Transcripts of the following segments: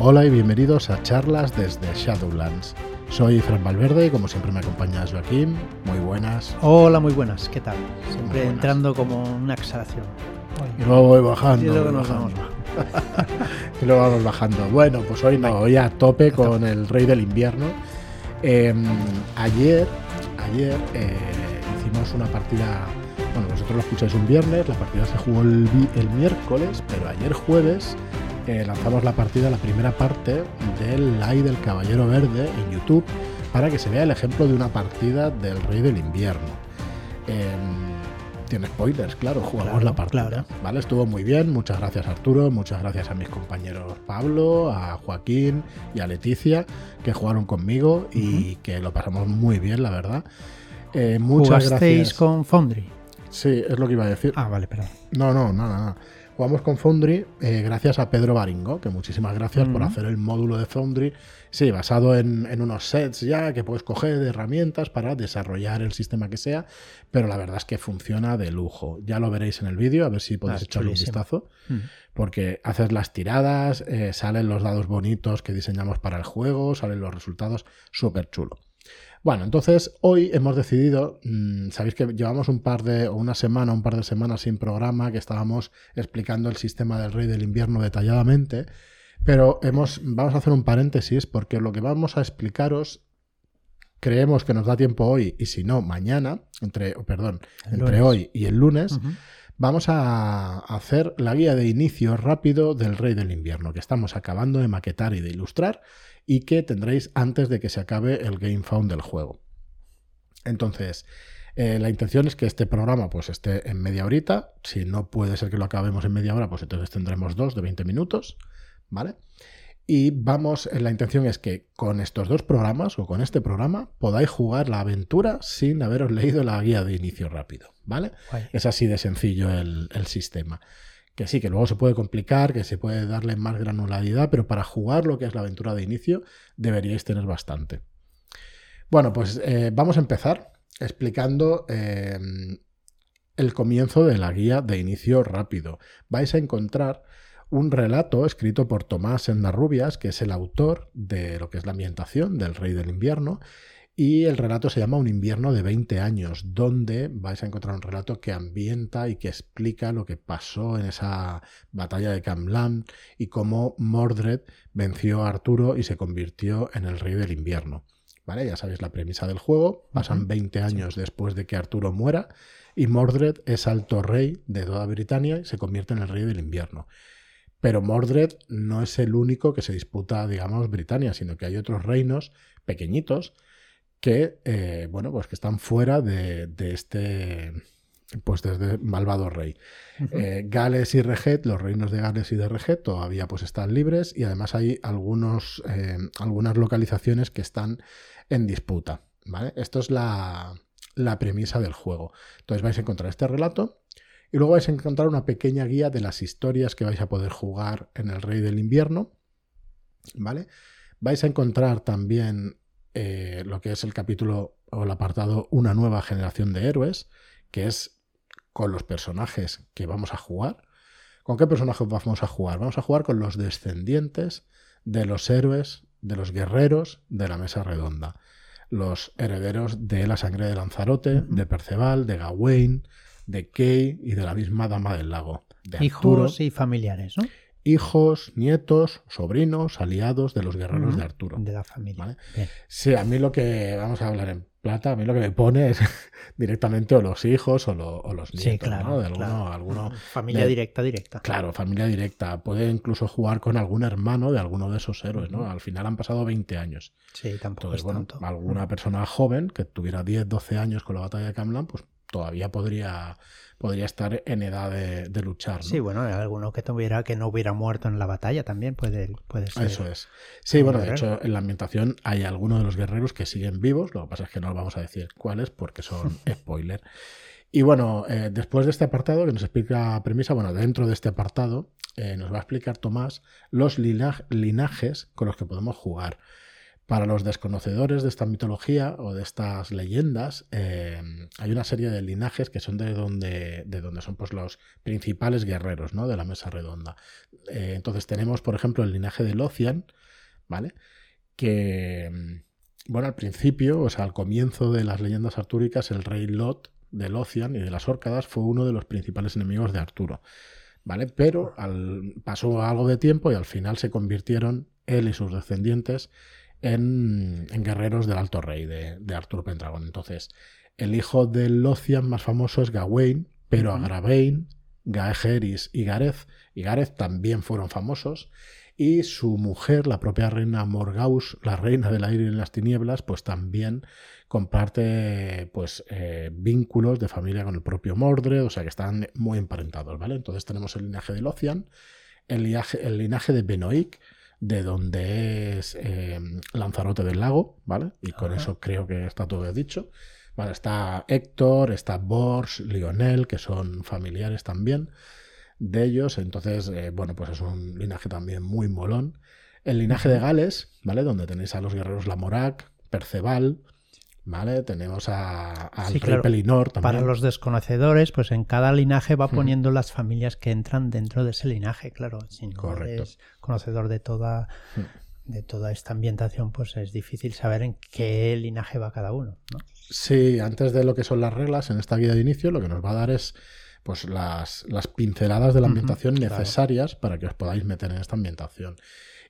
Hola y bienvenidos a charlas desde Shadowlands. Soy Fran Valverde y como siempre me acompaña Joaquín. Muy buenas. Hola, muy buenas. ¿Qué tal? Siempre entrando como una exhalación. Y luego voy bajando. Y luego nos bajando. vamos. y luego vamos bajando. Bueno, pues hoy no, hoy a tope con el Rey del Invierno. Eh, ayer, ayer eh, hicimos una partida. Bueno, vosotros lo escucháis un viernes, la partida se jugó el miércoles, pero ayer jueves eh, lanzamos la partida, la primera parte del Live del Caballero Verde en YouTube para que se vea el ejemplo de una partida del Rey del Invierno. Eh, tiene spoilers, claro, jugamos Claro, la partida. claro. ¿vale? Estuvo muy bien, muchas gracias Arturo, muchas gracias a mis compañeros Pablo, a Joaquín y a Leticia que jugaron conmigo y que lo pasamos muy bien, la verdad. Eh, muchas ¿Jugasteis gracias. con Foundry? Sí, es lo que iba a decir. Ah, vale, perdón. No, no, nada, nada. Jugamos con Foundry eh, gracias a Pedro Baringo, que muchísimas gracias por hacer el módulo de Foundry. Sí, basado en, en unos sets ya que puedes coger de herramientas para desarrollar el sistema que sea, pero la verdad es que funciona de lujo. Ya lo veréis en el vídeo, a ver si podéis Ah, echarle un vistazo, Mm. porque haces las tiradas, eh, salen los dados bonitos que diseñamos para el juego, salen los resultados, súper chulo. Bueno, entonces hoy hemos decidido, mm, sabéis que llevamos un par de, o una semana, un par de semanas sin programa, que estábamos explicando el sistema del Rey del Invierno detalladamente, pero hemos, vamos a hacer un paréntesis porque lo que vamos a explicaros creemos que nos da tiempo hoy y si no, mañana, entre, perdón, entre hoy y el lunes, vamos a hacer la guía de inicio rápido del Rey del Invierno, que estamos acabando de maquetar y de ilustrar y que tendréis antes de que se acabe el Game Found del juego. Entonces, eh, la intención es que este programa pues esté en media horita. Si no puede ser que lo acabemos en media hora, pues entonces tendremos dos de 20 minutos, ¿vale? Y vamos, eh, la intención es que con estos dos programas o con este programa podáis jugar la aventura sin haberos leído la guía de inicio rápido, ¿vale? Guay. Es así de sencillo el, el sistema. Que sí, que luego se puede complicar, que se puede darle más granularidad, pero para jugar lo que es la aventura de inicio deberíais tener bastante. Bueno, pues eh, vamos a empezar explicando eh, el comienzo de la guía de inicio rápido. Vais a encontrar un relato escrito por Tomás Endarrubias, que es el autor de lo que es la ambientación del Rey del Invierno, y el relato se llama Un invierno de 20 años, donde vais a encontrar un relato que ambienta y que explica lo que pasó en esa batalla de Camlan y cómo Mordred venció a Arturo y se convirtió en el rey del invierno. ¿Vale? Ya sabéis la premisa del juego. Pasan Ujú. 20 años después de que Arturo muera y Mordred es alto rey de toda Britania y se convierte en el rey del invierno. Pero Mordred no es el único que se disputa, digamos, Britania, sino que hay otros reinos pequeñitos que, eh, bueno, pues que están fuera de, de este, pues de este malvado rey. Eh, Gales y Reget, los reinos de Gales y de Reget todavía pues están libres y además hay algunos, eh, algunas localizaciones que están en disputa. ¿vale? Esto es la, la premisa del juego. Entonces vais a encontrar este relato y luego vais a encontrar una pequeña guía de las historias que vais a poder jugar en el Rey del Invierno. ¿Vale? Vais a encontrar también eh, lo que es el capítulo o el apartado Una nueva generación de héroes, que es con los personajes que vamos a jugar. ¿Con qué personajes vamos a jugar? Vamos a jugar con los descendientes de los héroes, de los guerreros de la mesa redonda. Los herederos de la sangre de Lanzarote, de Perceval, de Gawain, de Kay y de la misma Dama del Lago. De. Hijos y familiares, ¿no? Hijos, nietos, sobrinos, aliados de los guerreros de Arturo. De la familia. Vale. Sí, a mí lo que vamos a hablar en plata, a mí lo que me pone es directamente o los hijos o, lo- o los nietos, Sí, claro. ¿no? De alguno, claro. alguno- Familia de- directa, directa. claro, familia directa. Puede incluso jugar con algún hermano de alguno de esos héroes, ¿no? Al final han pasado 20 años. Sí, tampoco Entonces, es bueno, tanto. alguna persona joven que tuviera 10, 12 años con la batalla de Camlan, pues todavía podría, podría estar en edad de, de luchar, ¿no? Sí, bueno, alguno que tuviera que no hubiera muerto en la batalla también puede, puede ser. Eso es. Sí, bueno, de hecho, en la ambientación hay algunos de los guerreros que siguen vivos, lo que pasa es que no vamos a decir cuáles porque son spoiler. Y bueno, eh, después de este apartado que nos explica premisa, bueno, dentro de este apartado eh, nos va a explicar Tomás los lina- linajes con los que podemos jugar. Para los desconocedores de esta mitología o de estas leyendas, eh, hay una serie de linajes que son de donde, de donde son pues, los principales guerreros ¿no? de la mesa redonda. Eh, entonces tenemos, por ejemplo, el linaje de Lothian, ¿vale? Que, mm, bueno, al principio, o sea, al comienzo de las leyendas artúricas, el rey Lot de Lothian y de las Órcadas fue uno de los principales enemigos de Arturo, ¿vale? Pero pasó algo de tiempo y al final se convirtieron él y sus descendientes en, guerreros del Alto Rey de, Arturo Pendragon. Entonces, el hijo de Lothian más famoso es Gawain, pero Agravain, Gaegeris y Gareth, y Gareth también fueron famosos. Y su mujer, la propia reina Morgaus, la reina del aire y las tinieblas, pues también comparte pues, eh, vínculos de familia con el propio Mordred, o sea que están muy emparentados, ¿vale? Entonces tenemos el linaje de Lothian, el linaje, el linaje de Benoic, de donde es eh, Lanzarote del Lago, ¿vale? Y con eso creo que está todo dicho. Vale, está Héctor, está Bors, Lionel, que son familiares también de ellos. Entonces, eh, bueno, pues es un linaje también muy molón. El linaje de Gales, ¿vale? Donde tenéis a los guerreros Lamorac, Perceval, ¿Vale? Tenemos a, al rey Pelinor también. Para los desconocedores, pues en cada linaje va poniendo las familias que entran dentro de ese linaje, claro. Si no eres conocedor de toda, de toda esta ambientación, pues es difícil saber en qué linaje va cada uno. ¿no? Sí, antes de lo que son las reglas en esta guía de inicio, lo que nos va a dar es pues las, las pinceladas de la ambientación necesarias para que os podáis meter en esta ambientación.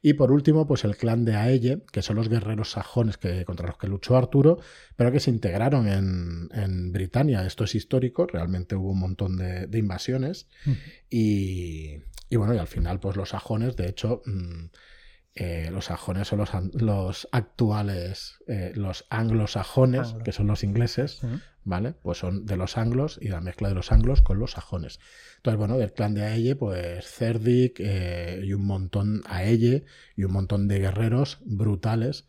Y por último, pues el clan de Aelle, que son los guerreros sajones que, contra los que luchó Arturo, pero que se integraron en, en Britania. Esto es histórico, realmente hubo un montón de, invasiones. y, y, bueno, y al final, pues los sajones, de hecho, mm, eh, los sajones son los, los actuales, eh, los anglosajones, que son los ingleses, ¿vale? Pues son de los anglos y la mezcla de los anglos con los sajones. Entonces, bueno, del clan de Aelle, pues Cerdic eh, y un montón, Aelle y un montón de guerreros brutales,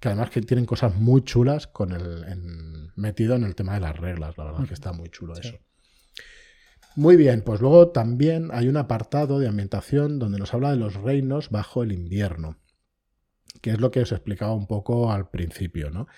que además que tienen cosas muy chulas con el metido en el tema de las reglas, la verdad que está muy chulo eso. Muy bien, pues luego también hay un apartado de ambientación donde nos habla de los reinos bajo el invierno, que es lo que os explicaba un poco al principio, ¿no?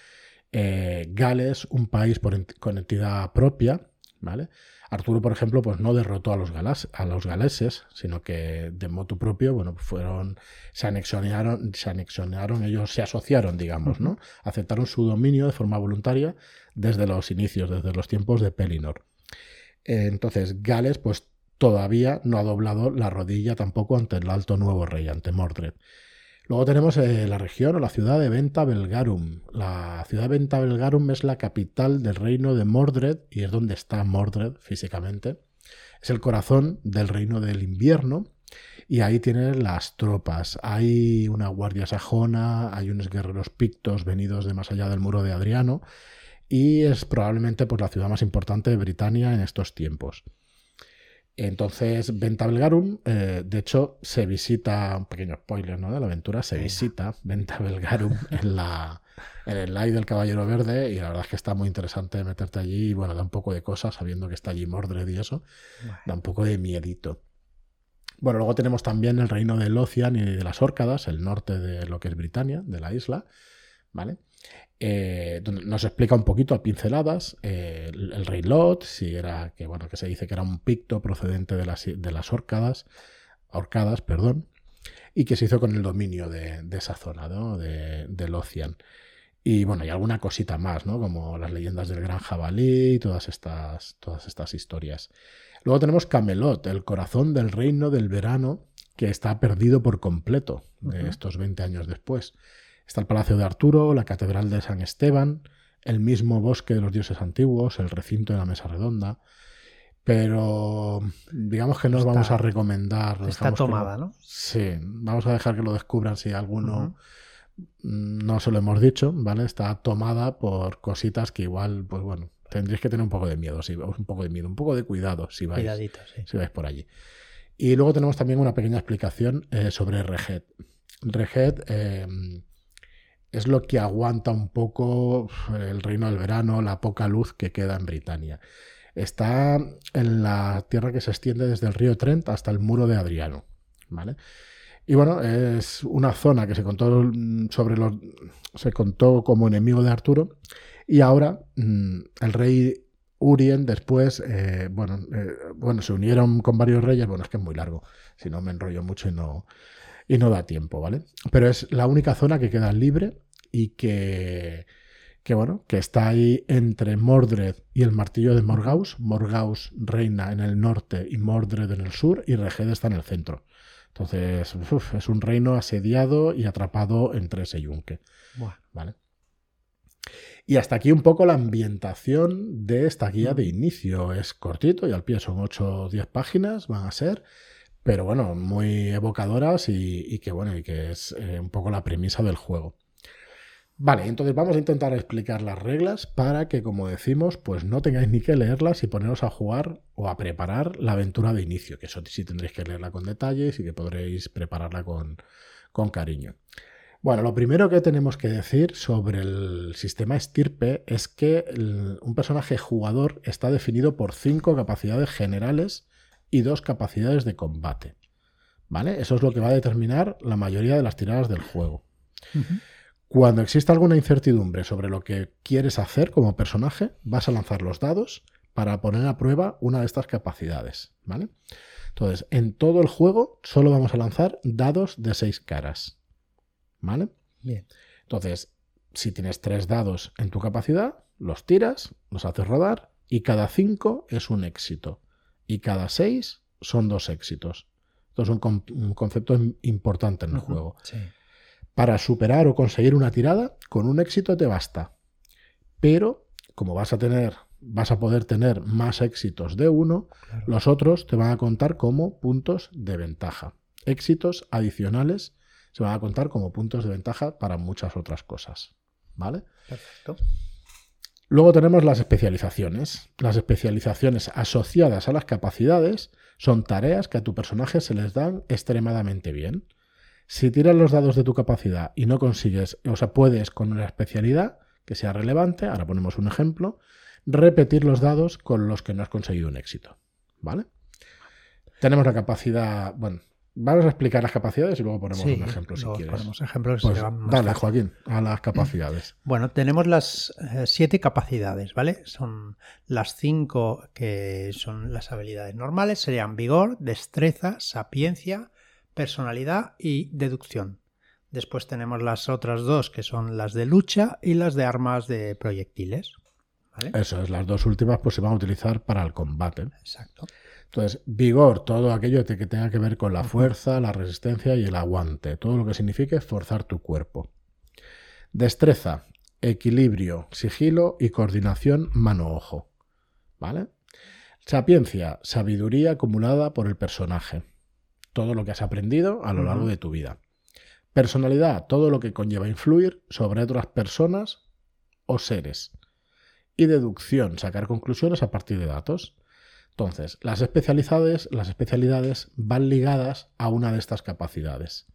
Eh, Gales, un país con entidad propia, ¿vale? Arturo, por ejemplo, pues no derrotó a los, a los galeses, sino que de motu propio, bueno, fueron, se anexionaron, se anexionaron, ellos se asociaron, digamos, ¿no? Aceptaron su dominio de forma voluntaria desde los inicios, desde los tiempos de Pelinor. Entonces, Gales, pues todavía no ha doblado la rodilla tampoco ante el alto nuevo rey, ante Mordred. Luego tenemos eh, la región o la ciudad de Venta Belgarum. La ciudad de Venta Belgarum es la capital del reino de Mordred y es donde está Mordred físicamente. Es el corazón del reino del invierno y ahí tienen las tropas. Hay una guardia sajona, hay unos guerreros pictos venidos de más allá del muro de Adriano y es probablemente pues, la ciudad más importante de Britania en estos tiempos. Entonces, Venta Belgarum, eh, de hecho, se visita, un pequeño spoiler ¿no? de la aventura, se visita Venta Belgarum en, la, en el live del Caballero Verde y la verdad es que está muy interesante meterte allí y bueno, da un poco de cosas sabiendo que está allí Mordred y eso, da un poco de miedito. Bueno, luego tenemos también el reino de Lothian y de las Órcadas, el norte de lo que es Britania, de la isla, ¿vale? Eh, donde nos explica un poquito a pinceladas eh, el, rey Lot, si era que bueno que se dice que era un picto procedente de las, de las orcadas, orcadas, perdón, y que se hizo con el dominio de, esa zona, ¿no? de, de Lothian. Y bueno, y alguna cosita más, ¿no? Como las leyendas del gran jabalí y todas estas, todas estas historias. Luego tenemos Camelot, el corazón del reino del verano, que está perdido por completo de estos 20 años después. Está el Palacio de Arturo, la Catedral de San Esteban, el mismo Bosque de los Dioses Antiguos, el recinto de la Mesa Redonda. Pero digamos que no os vamos a recomendar. Está tomada, ¿no? Sí, vamos a dejar que lo descubran si alguno no se lo hemos dicho, ¿vale? Está tomada por cositas que igual, pues bueno, tendréis que tener un poco de miedo, si, un poco de miedo, un poco de cuidado si vais, si vais por allí. Y luego tenemos también una pequeña explicación eh, sobre Reget. Reget eh, es lo que aguanta un poco el reino del verano, la poca luz que queda en Britania. Está en la tierra que se extiende desde el río Trent hasta el muro de Adriano. ¿vale? Y bueno, es una zona que se contó sobre los. se contó como enemigo de Arturo. Y ahora mm, el rey Urien después, eh, bueno, eh, bueno, se unieron con varios reyes. Bueno, es que es muy largo. Si no me enrollo mucho y no, y no da tiempo, ¿vale? Pero es la única zona que queda libre y que que bueno, que está ahí entre Mordred y el martillo de Morgaus. Morgaus reina en el norte y Mordred en el sur y Reged está en el centro. Entonces, es un reino asediado y atrapado entre ese yunque. ¿Vale? Y hasta aquí un poco la ambientación de esta guía de inicio. Es cortito y al pie son 8 o 10 páginas, van a ser, pero bueno, muy evocadoras y, que bueno, y que es eh, un poco la premisa del juego. Vale, entonces vamos a intentar explicar las reglas para que, como decimos, pues no tengáis ni que leerlas y poneros a jugar o a preparar la aventura de inicio, que eso sí tendréis que leerla con detalles y que podréis prepararla con, cariño. Bueno, lo primero que tenemos que decir sobre el sistema estirpe es que un personaje jugador está definido por cinco capacidades generales y dos capacidades de combate. ¿Vale? Eso es lo que va a determinar la mayoría de las tiradas del juego. Cuando existe alguna incertidumbre sobre lo que quieres hacer como personaje, vas a lanzar los dados para poner a prueba una de estas capacidades, ¿vale? Entonces, en todo el juego solo vamos a lanzar dados de seis caras, ¿vale? Bien. Entonces, si tienes tres dados en tu capacidad, los tiras, los haces rodar y cada cinco es un éxito y cada seis son dos éxitos. Esto es un, concepto importante en el juego. Sí. Para superar o conseguir una tirada, con un éxito te basta. Pero, como vas a tener, vas a poder tener más éxitos de uno, los otros te van a contar como puntos de ventaja. Éxitos adicionales se van a contar como puntos de ventaja para muchas otras cosas. ¿Vale? Perfecto. Luego tenemos las especializaciones. Las especializaciones asociadas a las capacidades son tareas que a tu personaje se les dan extremadamente bien. Si tiras los dados de tu capacidad y no consigues, o sea, puedes con una especialidad que sea relevante, ahora ponemos un ejemplo, repetir los dados con los que no has conseguido un éxito. ¿Vale? Tenemos la capacidad, bueno, vamos a explicar las capacidades y luego ponemos un ejemplo si quieres. Ponemos ejemplos pues dale, Joaquín, a las capacidades. Bueno, tenemos las eh, siete capacidades, ¿vale? Son las cinco que son las habilidades normales, serían vigor, destreza, sapiencia, personalidad y deducción. Después tenemos las otras dos que son las de lucha y las de armas de proyectiles. Eso es, las dos últimas pues se van a utilizar para el combate. Exacto. Entonces, vigor, todo aquello que tenga que ver con la fuerza, la resistencia y el aguante, todo lo que signifique forzar tu cuerpo. Destreza, equilibrio, sigilo y coordinación mano-ojo. ¿Vale? Sapiencia, sabiduría acumulada por el personaje todo lo que has aprendido a lo largo de tu vida. Personalidad, todo lo que conlleva influir sobre otras personas o seres. Y deducción, sacar conclusiones a partir de datos. Entonces, las especialidades, las especialidades van ligadas a una de estas capacidades.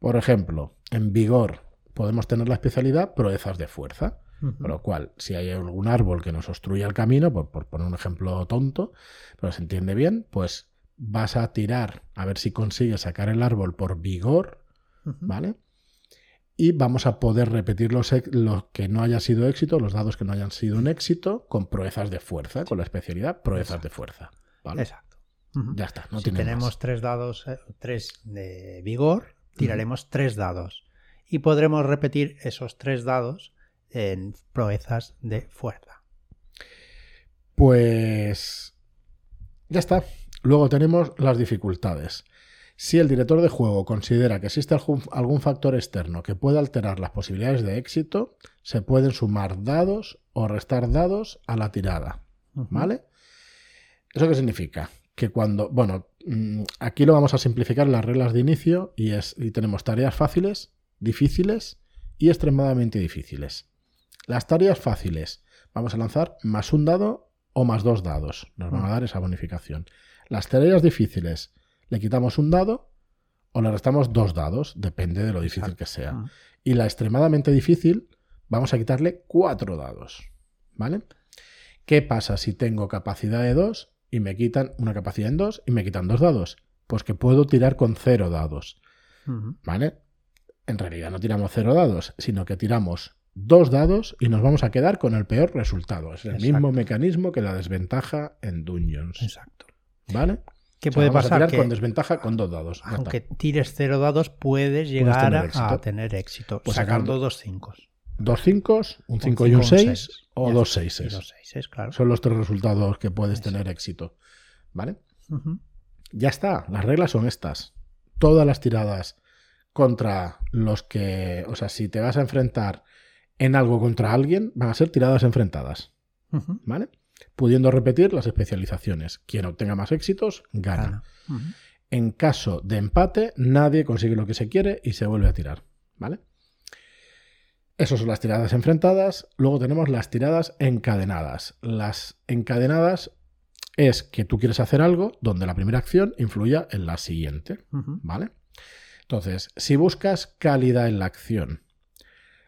Por ejemplo, en vigor podemos tener la especialidad proezas de fuerza. Por lo cual, si hay algún árbol que nos obstruye el camino, por, por, poner un ejemplo tonto, pero se entiende bien, pues vas a tirar a ver si consigues sacar el árbol por vigor, ¿vale? Y vamos a poder repetir los, que no haya sido éxito, los dados que no hayan sido un éxito, con proezas de fuerza, con la especialidad proezas de fuerza. ¿vale? Exacto. Ya está. No si tenemos tres dados, eh, tres de vigor, tiraremos tres dados. Y podremos repetir esos tres dados en proezas de fuerza. Pues ya está. Luego tenemos las dificultades. Si el director de juego considera que existe algún factor externo que pueda alterar las posibilidades de éxito, se pueden sumar dados o restar dados a la tirada. ¿Vale? ¿Eso qué significa? Que cuando, bueno, mm, aquí lo vamos a simplificar en las reglas de inicio y, es, y tenemos tareas fáciles, difíciles y extremadamente difíciles. Las tareas fáciles, vamos a lanzar más un dado o más dos dados. Nos van a dar esa bonificación. Las tareas difíciles le quitamos un dado o le restamos dos dados, depende de lo difícil que sea. Y la extremadamente difícil, vamos a quitarle cuatro dados. ¿Vale? ¿Qué pasa si tengo capacidad de dos y me quitan una capacidad en dos y me quitan dos dados? Pues que puedo tirar con cero dados. ¿Vale? En realidad no tiramos cero dados, sino que tiramos dos dados y nos vamos a quedar con el peor resultado. Es el mismo mecanismo que la desventaja en Dungeons. Exacto. ¿Vale? ¿Qué puede pasar? con desventaja con dos dados. Aunque tires cero dados, puedes llegar a tener éxito. Pues sacando dos cinco. Dos cinco, un cinco y un seis, o dos seises. Dos seises, claro. Son los tres resultados que puedes tener éxito. ¿Vale? Ya está. Las reglas son estas. Todas las tiradas contra los que. O sea, si te vas a enfrentar en algo contra alguien, van a ser tiradas enfrentadas. ¿Vale? Pudiendo repetir las especializaciones. Quien obtenga más éxitos, gana. En caso de empate, nadie consigue lo que se quiere y se vuelve a tirar. ¿Vale? Esas son las tiradas enfrentadas. Luego tenemos las tiradas encadenadas. Las encadenadas es que tú quieres hacer algo donde la primera acción influya en la siguiente. ¿Vale? Entonces, si buscas calidad en la acción,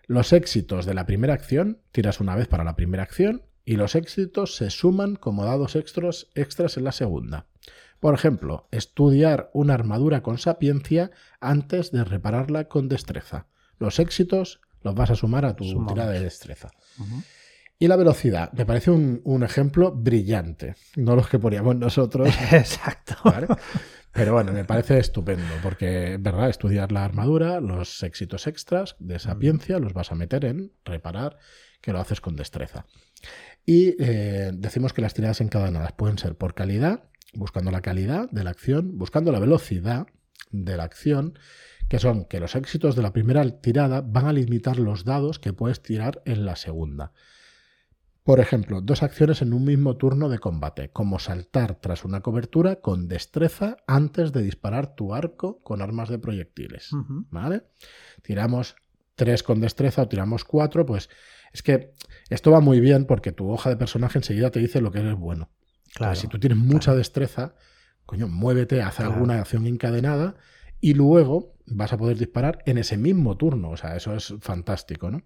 los éxitos de la primera acción, tiras una vez para la primera acción y los éxitos se suman como dados extras, extras en la segunda. Por ejemplo, estudiar una armadura con sapiencia antes de repararla con destreza. Los éxitos los vas a sumar a tu tirada de destreza. Y la velocidad, me parece un, ejemplo brillante, no los que poníamos nosotros. Exacto. Pero bueno, me parece estupendo, porque, ¿verdad? Estudiar la armadura, los éxitos extras de sapiencia los vas a meter en reparar, que lo haces con destreza. Y eh, decimos que las tiradas encadenadas pueden ser por calidad, buscando la calidad de la acción, buscando la velocidad de la acción, que son que los éxitos de la primera tirada van a limitar los dados que puedes tirar en la segunda. Por ejemplo, dos acciones en un mismo turno de combate, como saltar tras una cobertura con destreza antes de disparar tu arco con armas de proyectiles. ¿Vale? Tiramos tres con destreza o tiramos cuatro, pues es que esto va muy bien porque tu hoja de personaje enseguida te dice lo que eres bueno. Claro. si tú tienes mucha destreza, coño, muévete, haz alguna acción encadenada y luego vas a poder disparar en ese mismo turno. O sea, eso es fantástico, ¿no?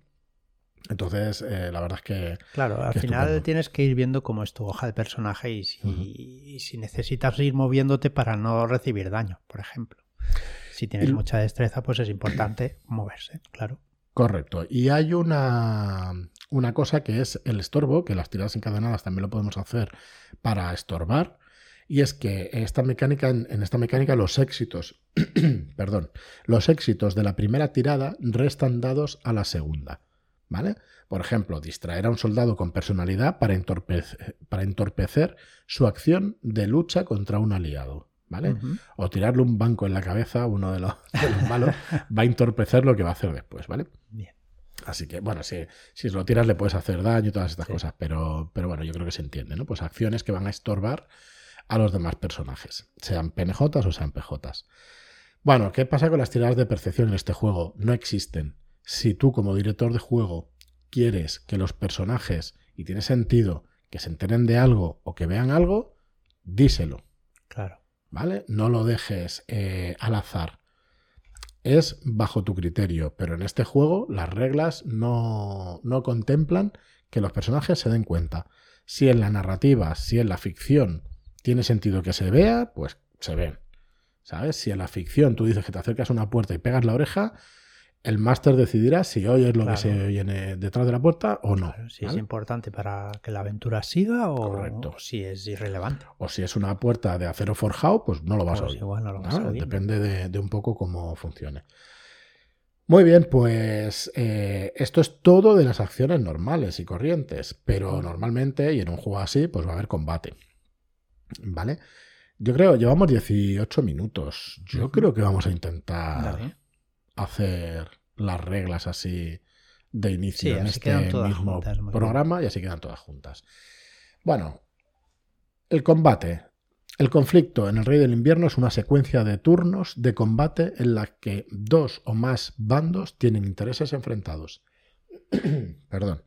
Entonces, eh, la verdad es que. Claro, al final tienes que ir viendo cómo es tu hoja de personaje y si, necesitas ir moviéndote para no recibir daño, por ejemplo. Si tienes mucha destreza, pues es importante moverse, claro. Correcto. Y hay una, una cosa que es el estorbo, que las tiradas encadenadas también lo podemos hacer para estorbar. Y es que esta mecánica, en esta mecánica los éxitos, perdón, los éxitos de la primera tirada restan dados a la segunda. ¿Vale? Por ejemplo, distraer a un soldado con personalidad para para entorpecer su acción de lucha contra un aliado. ¿Vale? O tirarle un banco en la cabeza a uno de los, malos va a entorpecer lo que va a hacer después, ¿vale? Bien. Así que, bueno, si, si lo tiras le puedes hacer daño y todas estas cosas, pero, pero bueno, yo creo que se entiende, ¿no? Pues acciones que van a estorbar a los demás personajes, sean PNJs o sean PJs. Bueno, ¿qué pasa con las tiradas de percepción en este juego? No existen si tú como director de juego quieres que los personajes, y tiene sentido, que se enteren de algo o que vean algo, díselo. Claro. ¿Vale? No lo dejes eh, al azar. Es bajo tu criterio, pero en este juego las reglas no, no contemplan que los personajes se den cuenta. Si en la narrativa, si en la ficción tiene sentido que se vea, pues se ven. ¿Sabes? Si en la ficción tú dices que te acercas a una puerta y pegas la oreja, el máster decidirá si oyes lo que se viene detrás de la puerta o no. si es importante para que la aventura siga o, si es irrelevante. O si es una puerta de acero forjado, pues no lo vas a oír. Depende de, un poco cómo funcione. Muy bien, pues eh, esto es todo de las acciones normales y corrientes, pero normalmente, y en un juego así, pues va a haber combate. ¿Vale? Yo creo, llevamos 18 minutos. Yo creo que vamos a intentar hacer las reglas así de inicio en este mismo programa y así quedan todas juntas. Bueno, el combate. El conflicto en el Rey del Invierno es una secuencia de turnos de combate en la que dos o más bandos tienen intereses enfrentados. Perdón.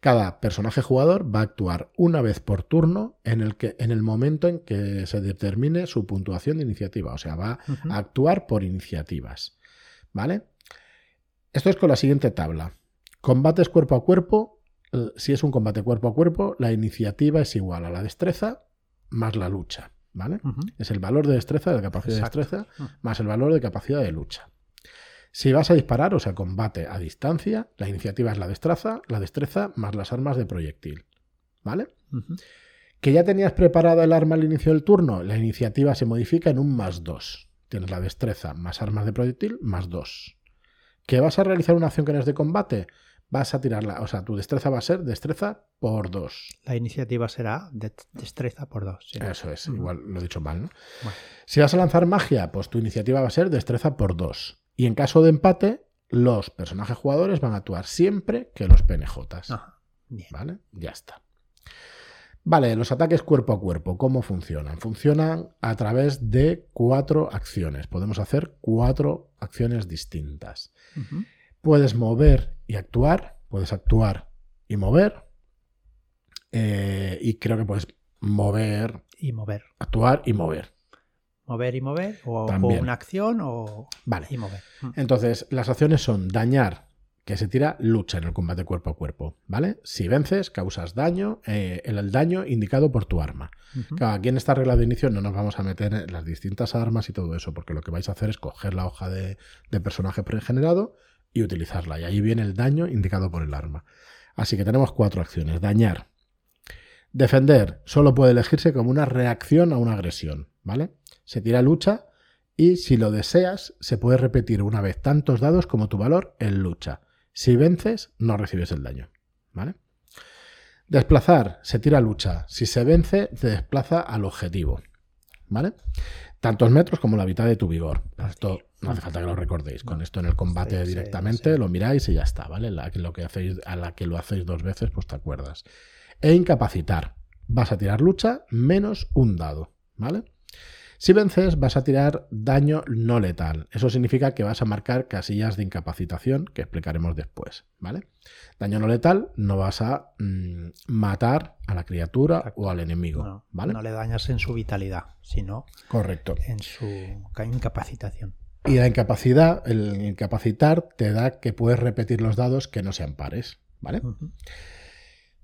Cada personaje jugador va a actuar una vez por turno en el, que, en el momento en que se determine su puntuación de iniciativa. O sea, va a actuar por iniciativas. ¿Vale? Esto es con la siguiente tabla. Combates cuerpo a cuerpo. Eh, si es un combate cuerpo a cuerpo, la iniciativa es igual a la destreza más la lucha. ¿Vale? Es el valor de destreza, de capacidad de destreza, más el valor de capacidad de lucha. Si vas a disparar, o sea, combate a distancia, la iniciativa es la destreza, la destreza más las armas de proyectil. ¿Vale? Que ya tenías preparada el arma al inicio del turno, la iniciativa se modifica en un más 2. Tienes la destreza más armas de proyectil más 2. ¿Que vas a realizar una acción que no es de combate? Vas a tirarla, o sea, tu destreza va a ser destreza por 2. La iniciativa será destreza por 2. Eso es, igual lo he dicho mal, ¿no? Si vas a lanzar magia, pues tu iniciativa va a ser destreza por 2. Y en caso de empate, los personajes jugadores van a actuar siempre que los PNJs. ¿Vale? Ya está. Vale, los ataques cuerpo a cuerpo, ¿cómo funcionan? Funcionan a través de cuatro acciones. Podemos hacer cuatro acciones distintas. Puedes mover y actuar, puedes actuar y mover. Eh, y creo que puedes mover. Y mover. Actuar y mover. Mover y mover, o, una acción o. Vale. Y mover. Mm. Entonces, las acciones son dañar, que se tira lucha en el combate cuerpo a cuerpo, ¿vale? Si vences, causas daño, eh, el, daño indicado por tu arma. aquí en esta regla de inicio no nos vamos a meter en las distintas armas y todo eso, porque lo que vais a hacer es coger la hoja de, de personaje pregenerado y utilizarla. Y ahí viene el daño indicado por el arma. Así que tenemos cuatro acciones. Dañar. Defender solo puede elegirse como una reacción a una agresión, ¿vale? Se tira lucha y si lo deseas se puede repetir una vez tantos dados como tu valor en lucha. Si vences, no recibes el daño. ¿Vale? Desplazar, se tira lucha. Si se vence, te desplaza al objetivo. ¿Vale? Tantos metros como la mitad de tu vigor. Esto no hace falta que lo recordéis. Con esto en el combate directamente lo miráis y ya está, ¿vale? lo que hacéis, a la que lo hacéis dos veces, pues te acuerdas. E incapacitar. Vas a tirar lucha menos un dado, ¿vale? Si vences, vas a tirar daño no letal. Eso significa que vas a marcar casillas de incapacitación que explicaremos después, ¿vale? Daño no letal, no vas a mm, matar a la criatura o al enemigo, ¿vale? No le dañas en su vitalidad, sino Correcto. en su incapacitación. Y la incapacidad, el incapacitar, te da que puedes repetir los dados que no sean pares, ¿vale?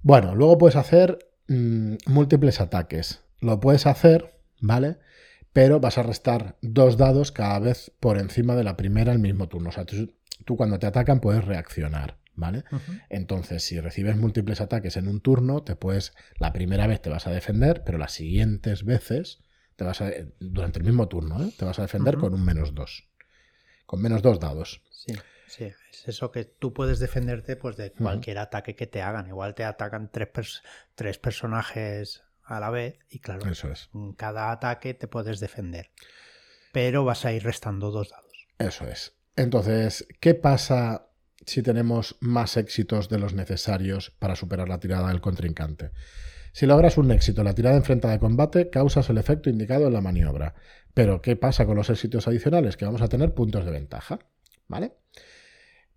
Bueno, luego puedes hacer mm, múltiples ataques. Lo puedes hacer, ¿vale? Pero vas a restar dos dados cada vez por encima de la primera al mismo turno. O sea, tú, cuando te atacan puedes reaccionar, ¿vale? Entonces, si recibes múltiples ataques en un turno, te puedes, la primera vez te vas a defender, pero las siguientes veces, te vas a, durante el mismo turno, ¿eh? te vas a defender con un menos dos. Con menos dos dados. Sí. Sí, es eso que tú puedes defenderte pues de cualquier ataque que te hagan. Igual te atacan tres, tres personajes a la vez y claro, en cada ataque te puedes defender, pero vas a ir restando dos dados. Eso es. Entonces, ¿qué pasa si tenemos más éxitos de los necesarios para superar la tirada del contrincante? Si logras un éxito en la tirada enfrentada de combate, causas el efecto indicado en la maniobra. Pero, ¿qué pasa con los éxitos adicionales? Que vamos a tener puntos de ventaja. ¿Vale?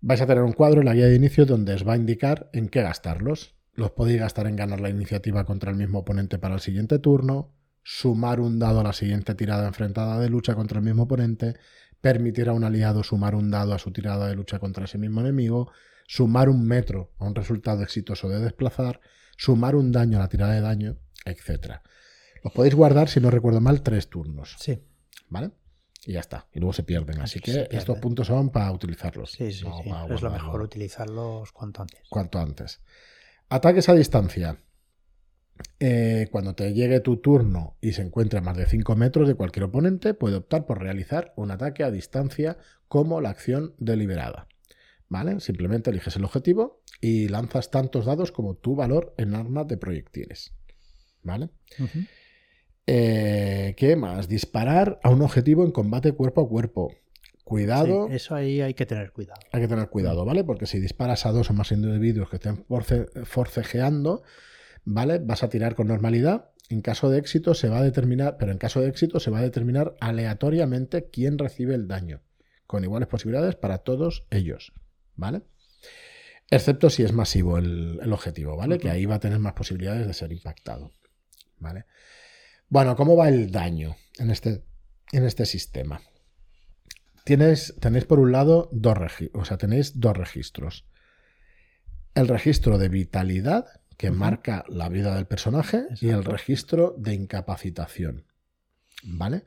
Vais a tener un cuadro en la guía de inicio donde os va a indicar en qué gastarlos los podéis gastar en ganar la iniciativa contra el mismo oponente para el siguiente turno, sumar un dado a la siguiente tirada enfrentada de lucha contra el mismo oponente, permitir a un aliado sumar un dado a su tirada de lucha contra ese mismo enemigo, sumar un metro a un resultado exitoso de desplazar, sumar un daño a la tirada de daño, etc. Los podéis guardar, si no recuerdo mal, tres turnos. Sí. ¿Vale? Y ya está. Y luego se pierden. Así que estos puntos son para utilizarlos. Sí, sí, sí. Es lo mejor utilizarlos cuanto antes. Cuanto antes. Ataques a distancia. Eh, cuando te llegue tu turno y se encuentre a más de 5 metros de cualquier oponente, puede optar por realizar un ataque a distancia como la acción deliberada. ¿Vale? Simplemente eliges el objetivo y lanzas tantos dados como tu valor en armas de proyectiles. ¿Vale? Eh, ¿Qué más? Disparar a un objetivo en combate cuerpo a cuerpo. Cuidado. eso ahí hay que tener cuidado. Hay que tener cuidado, ¿vale? Porque si disparas a dos o más individuos que estén forcejeando, ¿vale? Vas a tirar con normalidad. En caso de éxito se va a determinar, pero en caso de éxito se va a determinar aleatoriamente quién recibe el daño, con iguales posibilidades para todos ellos, ¿vale? Excepto si es masivo el, objetivo, ¿vale? Que ahí va a tener más posibilidades de ser impactado, ¿vale? Bueno, ¿cómo va el daño en este, en este sistema? Tienes, tenéis por un lado dos, o sea, tenéis dos registros. El registro de vitalidad, que marca la vida del personaje, y el registro de incapacitación. ¿Vale?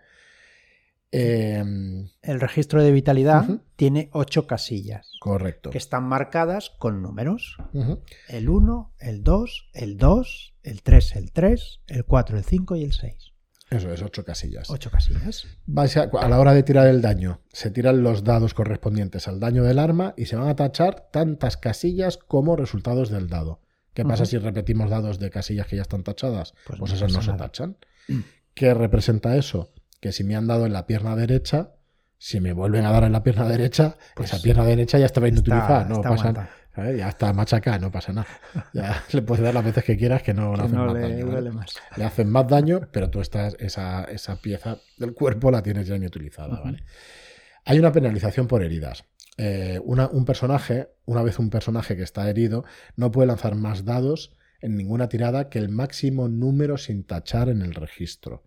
Em, el registro de vitalidad tiene ocho casillas. Correcto. Que están marcadas con números. El 1, el 2, el 2, el 3, el 3, el 4, el 5 y el 6. Eso es, ocho casillas. Ocho casillas. a, la hora de tirar el daño, se tiran los dados correspondientes al daño del arma y se van a tachar tantas casillas como resultados del dado. ¿Qué pasa si repetimos dados de casillas que ya están tachadas? Pues, pues esas no se tachan. ¿Qué representa eso? que si me han dado en la pierna derecha, si me vuelven a dar en la pierna derecha, pues esa pierna derecha ya estaba inutilizada, no Ya está machacada, no pasa nada. Ya le puedes dar las veces que quieras que no, le hacen más daño. Le hacen más daño, pero tú estás, esa, esa pieza del cuerpo la tienes ya inutilizada, ¿vale? Hay una penalización por heridas. Eh, un personaje, una vez un personaje que está herido, no puede lanzar más dados en ninguna tirada que el máximo número sin tachar en el registro.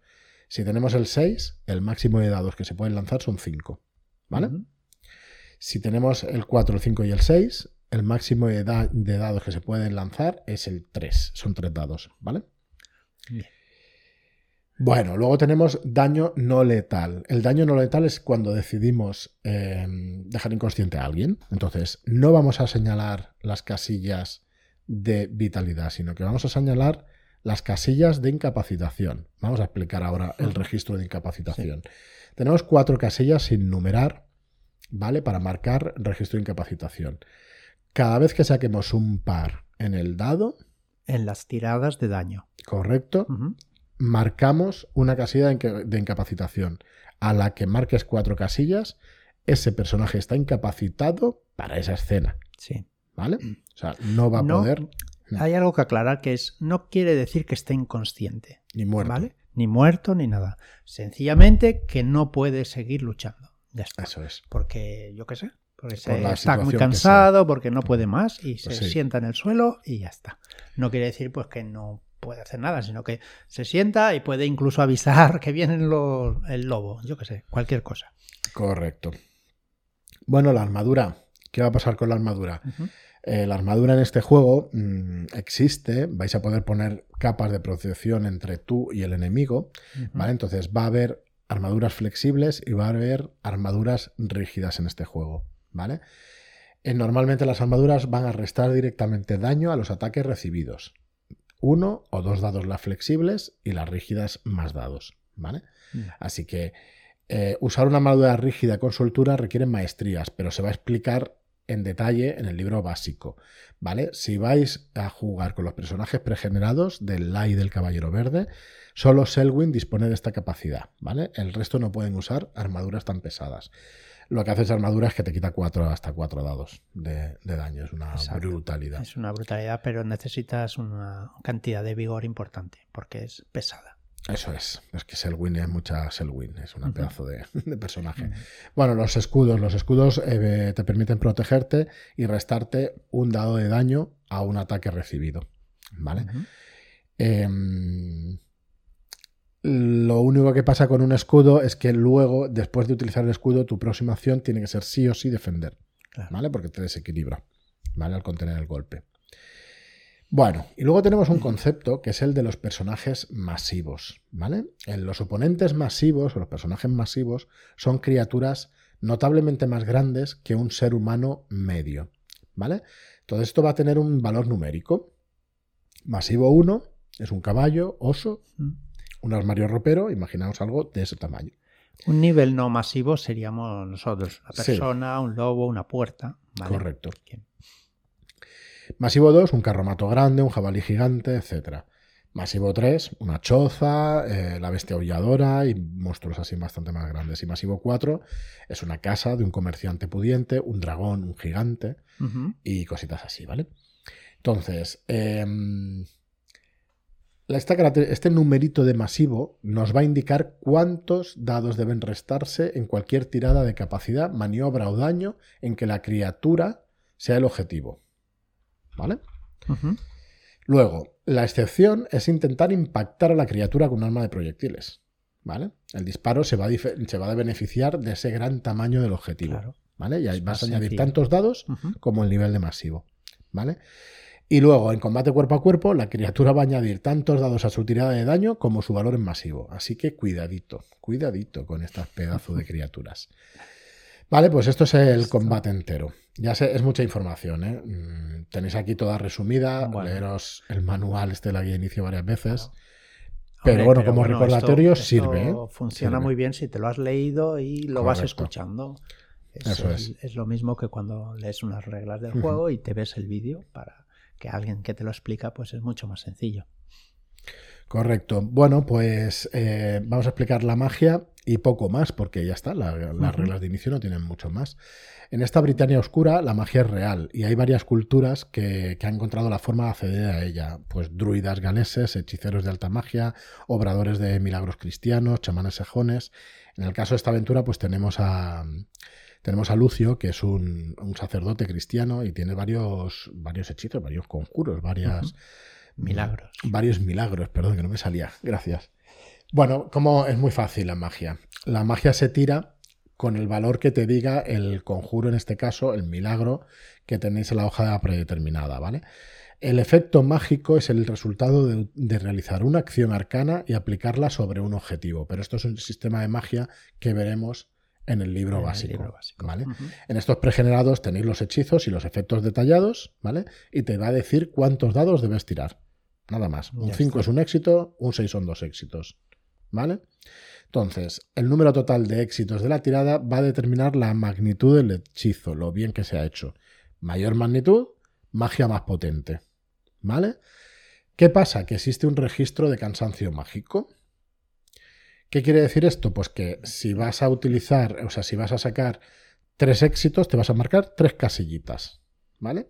Si tenemos el 6, el máximo de dados que se pueden lanzar son 5. ¿Vale? Si tenemos el 4, el 5 y el 6, el máximo de, dados que se pueden lanzar es el 3. Son 3 dados. ¿Vale? Bueno, luego tenemos daño no letal. El daño no letal es cuando decidimos em, dejar inconsciente a alguien. Entonces, no vamos a señalar las casillas de vitalidad, sino que vamos a señalar las casillas de incapacitación. Vamos a explicar ahora el registro de incapacitación. Tenemos cuatro casillas sin numerar, ¿vale? Para marcar registro de incapacitación. Cada vez que saquemos un par en el dado. En las tiradas de daño. Correcto. Marcamos una casilla de incapacitación. A la que marques cuatro casillas, ese personaje está incapacitado para esa escena. Sí. ¿Vale? O sea, no va a poder hay algo que aclarar que es, no quiere decir que esté inconsciente. Ni muerto. ¿Vale? Ni muerto ni nada. Sencillamente que no puede seguir luchando. Ya está. Eso es. Porque, yo qué sé, porque está muy cansado, porque no puede más y se pues sienta en el suelo y ya está. No quiere decir pues que no puede hacer nada, sino que se sienta y puede incluso avisar que viene el lobo, yo qué sé, cualquier cosa. Correcto. Bueno, la armadura. ¿Qué va a pasar con la armadura? Eh, la armadura en este juego mm, existe, vais a poder poner capas de protección entre tú y el enemigo, ¿vale? Entonces va a haber armaduras flexibles y va a haber armaduras rígidas en este juego, ¿vale? Eh, normalmente las armaduras van a restar directamente daño a los ataques recibidos. Uno o dos dados las flexibles y las rígidas más dados, ¿vale? Así que eh, usar una armadura rígida con soltura requiere maestrías, pero se va a explicar en detalle en el libro básico, ¿vale? Si vais a jugar con los personajes pregenerados del Lai del Caballero Verde, solo Selwyn dispone de esta capacidad, ¿vale? El resto no pueden usar armaduras tan pesadas. Lo que hace esa armadura es que te quita cuatro, hasta cuatro dados de, daño. Es una brutalidad. Es una brutalidad, pero necesitas una cantidad de vigor importante porque es pesada. Eso es, es que Selwyn es mucha Selwyn, es un pedazo de, personaje. Bueno, los escudos, los escudos eh, te permiten protegerte y restarte un dado de daño a un ataque recibido, ¿vale? Lo único que pasa con un escudo es que luego, después de utilizar el escudo, tu próxima acción tiene que ser sí o sí defender, ¿vale? Porque te desequilibra, ¿vale? Al contener el golpe. Bueno, y luego tenemos un concepto que es el de los personajes masivos, ¿vale? En los oponentes masivos o los personajes masivos son criaturas notablemente más grandes que un ser humano medio, ¿vale? Todo esto va a tener un valor numérico. Masivo 1 es un caballo, oso, mm. Un armario ropero, imaginaos algo de ese tamaño. Un nivel no masivo seríamos nosotros, la persona, un lobo, una puerta. ¿vale? Correcto. Masivo 2, un carromato grande, un jabalí gigante, etc. Masivo 3, una choza, eh, la bestia aulladora y monstruos así bastante más grandes. Y Masivo 4 es una casa de un comerciante pudiente, un dragón, un gigante y cositas así, ¿vale? Entonces, em, este numerito de masivo nos va a indicar cuántos dados deben restarse en cualquier tirada de capacidad, maniobra o daño en que la criatura sea el objetivo. ¿Vale? Luego, la excepción es intentar impactar a la criatura con un arma de proyectiles. ¿Vale? El disparo se va, a se va a beneficiar de ese gran tamaño del objetivo. ¿Vale? Y ahí vas a añadir tantos dados como el nivel de masivo. ¿Vale? Y luego, en combate cuerpo a cuerpo, la criatura va a añadir tantos dados a su tirada de daño como su valor en masivo. Así que cuidadito, cuidadito con estas pedazos de criaturas. Vale, pues esto es el combate entero. Ya sé, es mucha información, ¿eh? Mm, tenéis aquí toda resumida, leeros el manual, este la guía inicio varias veces. Pero bueno, como recordatorio sirve. ¿eh? Funciona muy bien si te lo has leído y lo vas escuchando. Eso es, es. lo mismo que cuando lees unas reglas del juego y te ves el vídeo para que alguien que te lo explica, pues es mucho más sencillo. Correcto. Bueno, pues eh, vamos a explicar la magia y poco más, porque ya está, las reglas de inicio no tienen mucho más. En esta Britania oscura la magia es real y hay varias culturas que, han encontrado la forma de acceder a ella, pues druidas galeses, hechiceros de alta magia, obradores de milagros cristianos, chamanes sajones. En el caso de esta aventura, pues tenemos a tenemos a Lucio, que es un, sacerdote cristiano y tiene varios, varios hechizos, varios conjuros, varias... Milagros. Varios milagros, perdón, que no me salía. Gracias. Bueno, como es muy fácil la magia. La magia se tira con el valor que te diga el conjuro, en este caso, el milagro que tenéis en la hoja predeterminada, ¿vale? El efecto mágico es el resultado de, realizar una acción arcana y aplicarla sobre un objetivo, pero esto es un sistema de magia que veremos en el libro, básico, ¿vale? En estos pregenerados tenéis los hechizos y los efectos detallados, ¿vale? Y te va a decir cuántos dados debes tirar. Nada más. Un 5 es un éxito, un 6 son dos éxitos. ¿Vale? Entonces, el número total de éxitos de la tirada va a determinar la magnitud del hechizo, lo bien que se ha hecho. Mayor magnitud, magia más potente. ¿Vale? ¿Qué pasa? Que existe un registro de cansancio mágico. ¿Qué quiere decir esto? Pues que si vas a utilizar, o sea, si vas a sacar tres éxitos, te vas a marcar tres casillitas. ¿Vale?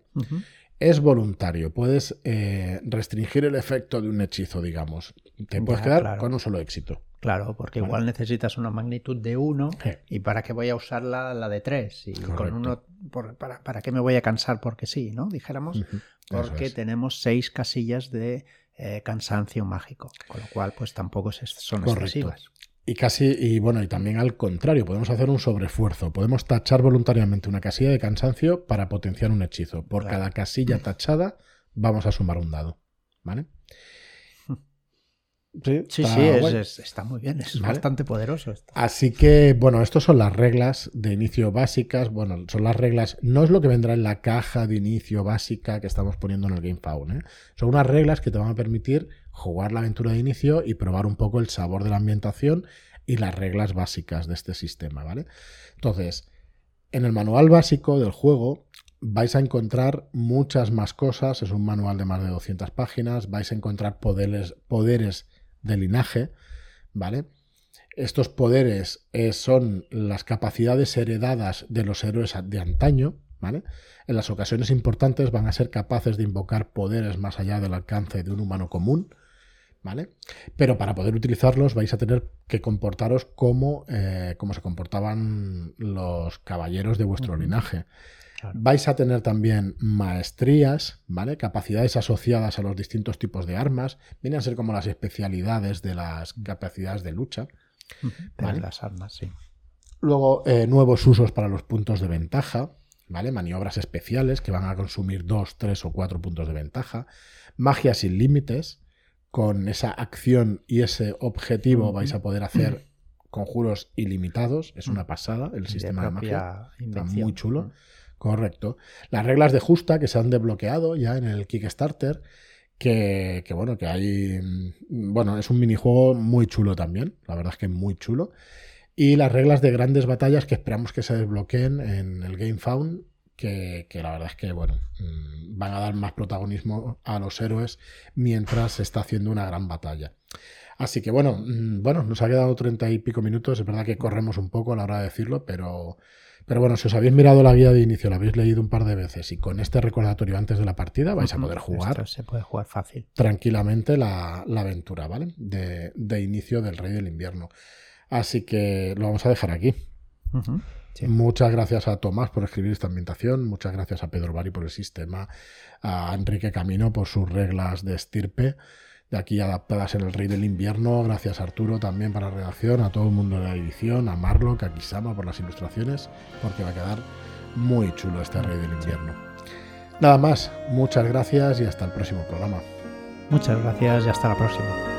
es voluntario. Puedes eh, restringir el efecto de un hechizo, digamos. Te puedes quedar con un solo éxito. Claro, porque igual necesitas una magnitud de 1 y para qué voy a usar la, de 3 y con uno para, para, qué me voy a cansar porque sí, ¿no? Dijéramos, porque tenemos 6 casillas de eh, cansancio mágico, con lo cual pues tampoco son excesivas. Y casi, y bueno, y también al contrario, podemos hacer un sobreesfuerzo. Podemos tachar voluntariamente una casilla de cansancio para potenciar un hechizo. Por cada casilla tachada, vamos a sumar un dado. ¿Vale? Sí, sí, está muy bien, es bastante poderoso. Así que, bueno, estas son las reglas de inicio básicas. Bueno, son las reglas, no es lo que vendrá en la caja de inicio básica que estamos poniendo en el Game Faun. ¿eh? Son unas reglas que te van a permitir jugar la aventura de inicio y probar un poco el sabor de la ambientación y las reglas básicas de este sistema, ¿vale? Entonces, en el manual básico del juego vais a encontrar muchas más cosas, es un manual de más de 200 páginas, vais a encontrar poderes, poderes de linaje, ¿vale? Estos poderes eh, son las capacidades heredadas de los héroes de antaño, ¿vale? En las ocasiones importantes van a ser capaces de invocar poderes más allá del alcance de un humano común, ¿vale? Pero para poder utilizarlos vais a tener que comportaros como, eh, como se comportaban los caballeros de vuestro linaje. Vais a tener también maestrías, ¿vale? Capacidades asociadas a los distintos tipos de armas. Vienen a ser como las especialidades de las capacidades de lucha. las armas, sí. Luego, eh, nuevos usos para los puntos de ventaja, ¿vale? Maniobras especiales que van a consumir dos, tres o cuatro puntos de ventaja. Magia sin límites. Con esa acción y ese objetivo vais a poder hacer conjuros ilimitados. Es una pasada el sistema de, magia. Está muy chulo. Correcto. Las reglas de justa que se han desbloqueado ya en el Kickstarter. Que, bueno, que hay. Mm, bueno, es un minijuego muy chulo también. La verdad es que muy chulo. Y las reglas de grandes batallas que esperamos que se desbloqueen en el Game Found. Que, la verdad es que, bueno, mm, van a dar más protagonismo a los héroes mientras se está haciendo una gran batalla. Así que bueno, mm, bueno, nos ha quedado treinta y pico minutos. Es verdad que corremos un poco a la hora de decirlo, pero pero bueno, si os habéis mirado la guía de inicio, la habéis leído un par de veces y con este recordatorio antes de la partida vais a poder jugar. se puede jugar fácil. Tranquilamente la, aventura, ¿vale? De, inicio del Rey del Invierno. Así que lo vamos a dejar aquí. Muchas gracias a Tomás por escribir esta ambientación, muchas gracias a Pedro Bari por el sistema, a Enrique Camino por sus reglas de estirpe de aquí adaptadas en El Rey del Invierno. Gracias Arturo también para la redacción, a todo el mundo de la edición, a Marlock, a Kisama por las ilustraciones, porque va a quedar muy chulo este Rey del Invierno. Nada más, muchas gracias y hasta el próximo programa. Muchas gracias y hasta la próxima.